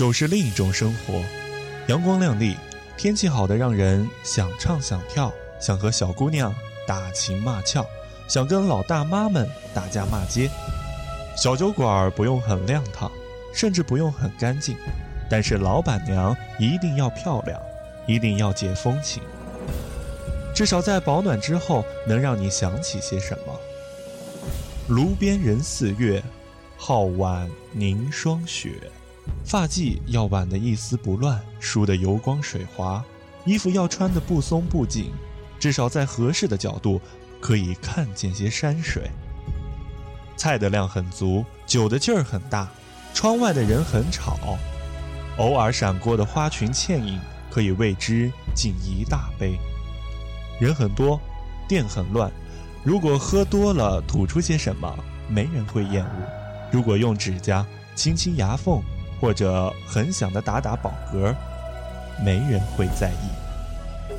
酒是另一种生活，阳光亮丽，天气好的让人想唱想跳，想和小姑娘打情骂俏，想跟老大妈们打架骂街。小酒馆不用很亮堂，甚至不用很干净，但是老板娘一定要漂亮，一定要解风情。至少在保暖之后，能让你想起些什么。炉边人似月，皓腕凝霜雪。发髻要挽得一丝不乱，梳得油光水滑；衣服要穿得不松不紧，至少在合适的角度可以看见些山水。菜的量很足，酒的劲儿很大，窗外的人很吵，偶尔闪过的花裙倩影可以为之敬一大杯。人很多，店很乱，如果喝多了吐出些什么，没人会厌恶；如果用指甲轻轻牙缝。或者很想的打打饱嗝，没人会在意。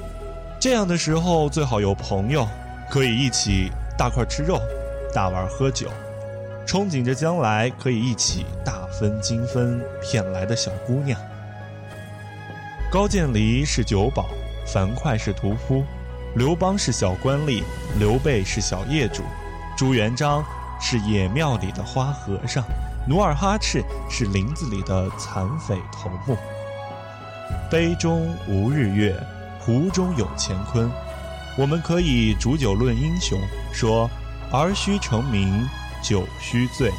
这样的时候最好有朋友，可以一起大块吃肉，大碗喝酒，憧憬着将来可以一起大分金分骗来的小姑娘。高渐离是酒保，樊哙是屠夫，刘邦是小官吏，刘备是小业主，朱元璋是野庙里的花和尚。努尔哈赤是林子里的残匪头目。杯中无日月，壶中有乾坤。我们可以煮酒论英雄，说儿须成名，酒须醉。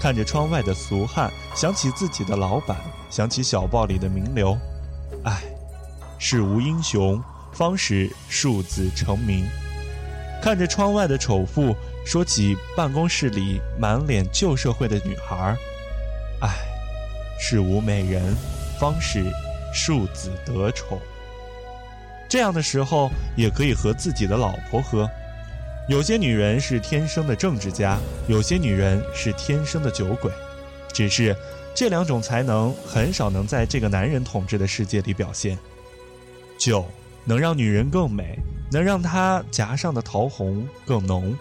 看着窗外的俗汉，想起自己的老板，想起小报里的名流。唉，世无英雄，方使庶子成名。看着窗外的丑妇。说起办公室里满脸旧社会的女孩儿，唉，是无美人，方使庶子得宠。这样的时候也可以和自己的老婆喝。有些女人是天生的政治家，有些女人是天生的酒鬼，只是这两种才能很少能在这个男人统治的世界里表现。酒能让女人更美，能让她颊上的桃红更浓。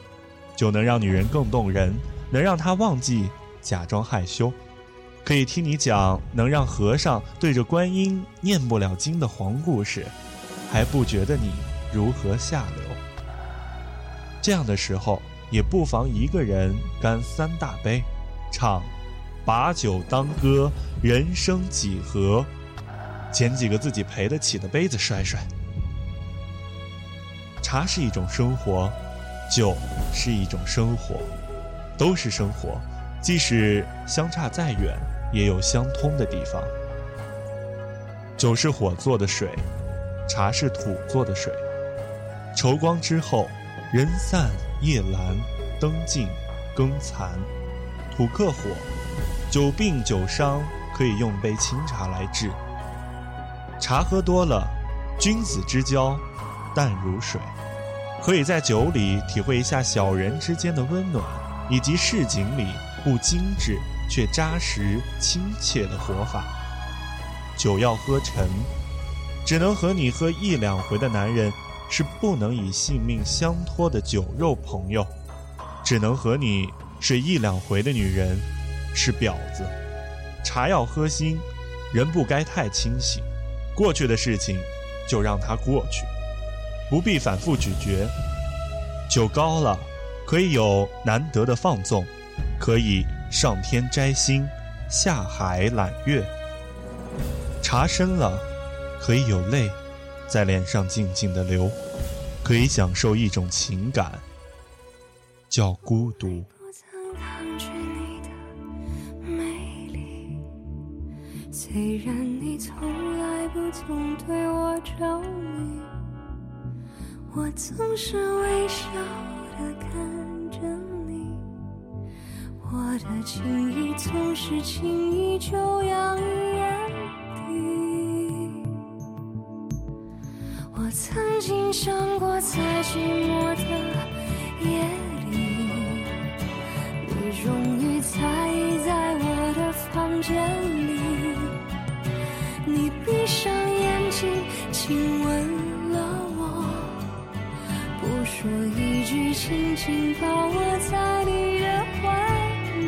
就能让女人更动人，能让她忘记假装害羞，可以听你讲能让和尚对着观音念不了经的黄故事，还不觉得你如何下流。这样的时候，也不妨一个人干三大杯，唱“把酒当歌，人生几何”，捡几个自己赔得起的杯子摔摔。茶是一种生活。酒是一种生活，都是生活，即使相差再远，也有相通的地方。酒是火做的水，茶是土做的水。愁光之后，人散夜阑，灯尽更残。土克火，久病久伤可以用杯清茶来治。茶喝多了，君子之交淡如水。可以在酒里体会一下小人之间的温暖，以及市井里不精致却扎实亲切的活法。酒要喝沉，只能和你喝一两回的男人是不能以性命相托的酒肉朋友；只能和你睡一两回的女人是婊子。茶要喝心，人不该太清醒，过去的事情就让它过去。不必反复咀嚼，酒高了，可以有难得的放纵，可以上天摘星，下海揽月；茶深了，可以有泪在脸上静静的流，可以享受一种情感，叫孤独。虽然你从来不曾对我着迷。我总是微笑的看着你，我的情意总是轻易就洋溢眼底。我曾经想过，在寂寞的夜里，你终于在意在我的房间里，你闭上眼睛亲吻。说一句轻轻抱我在你的怀里。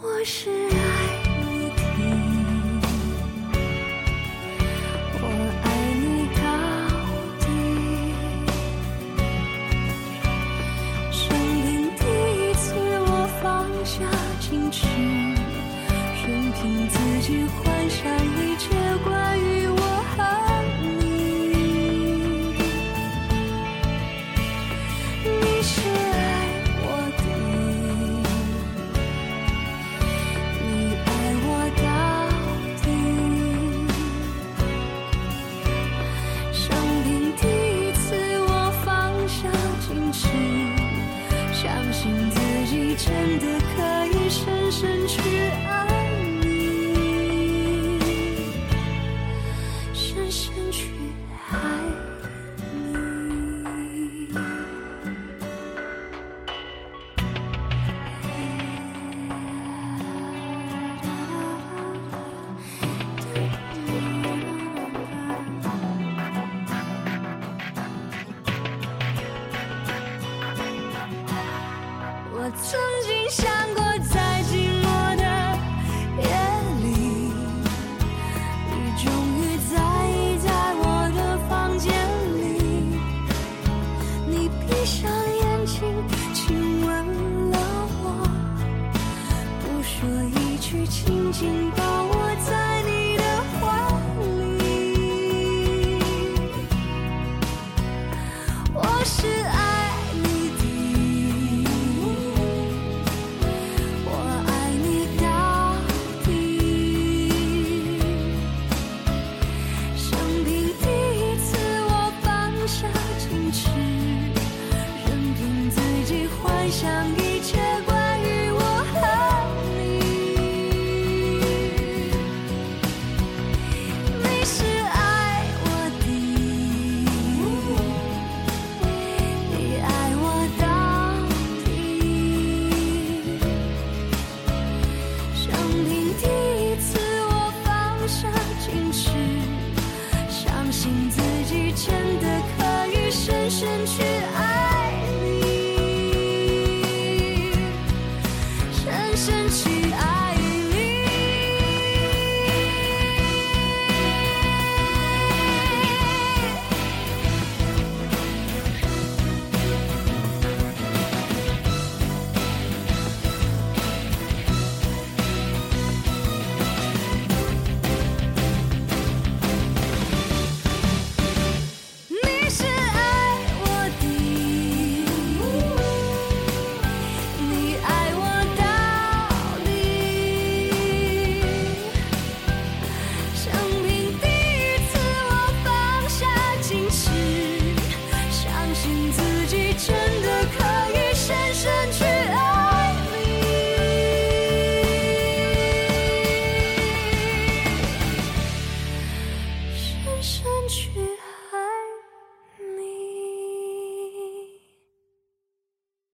我是爱紧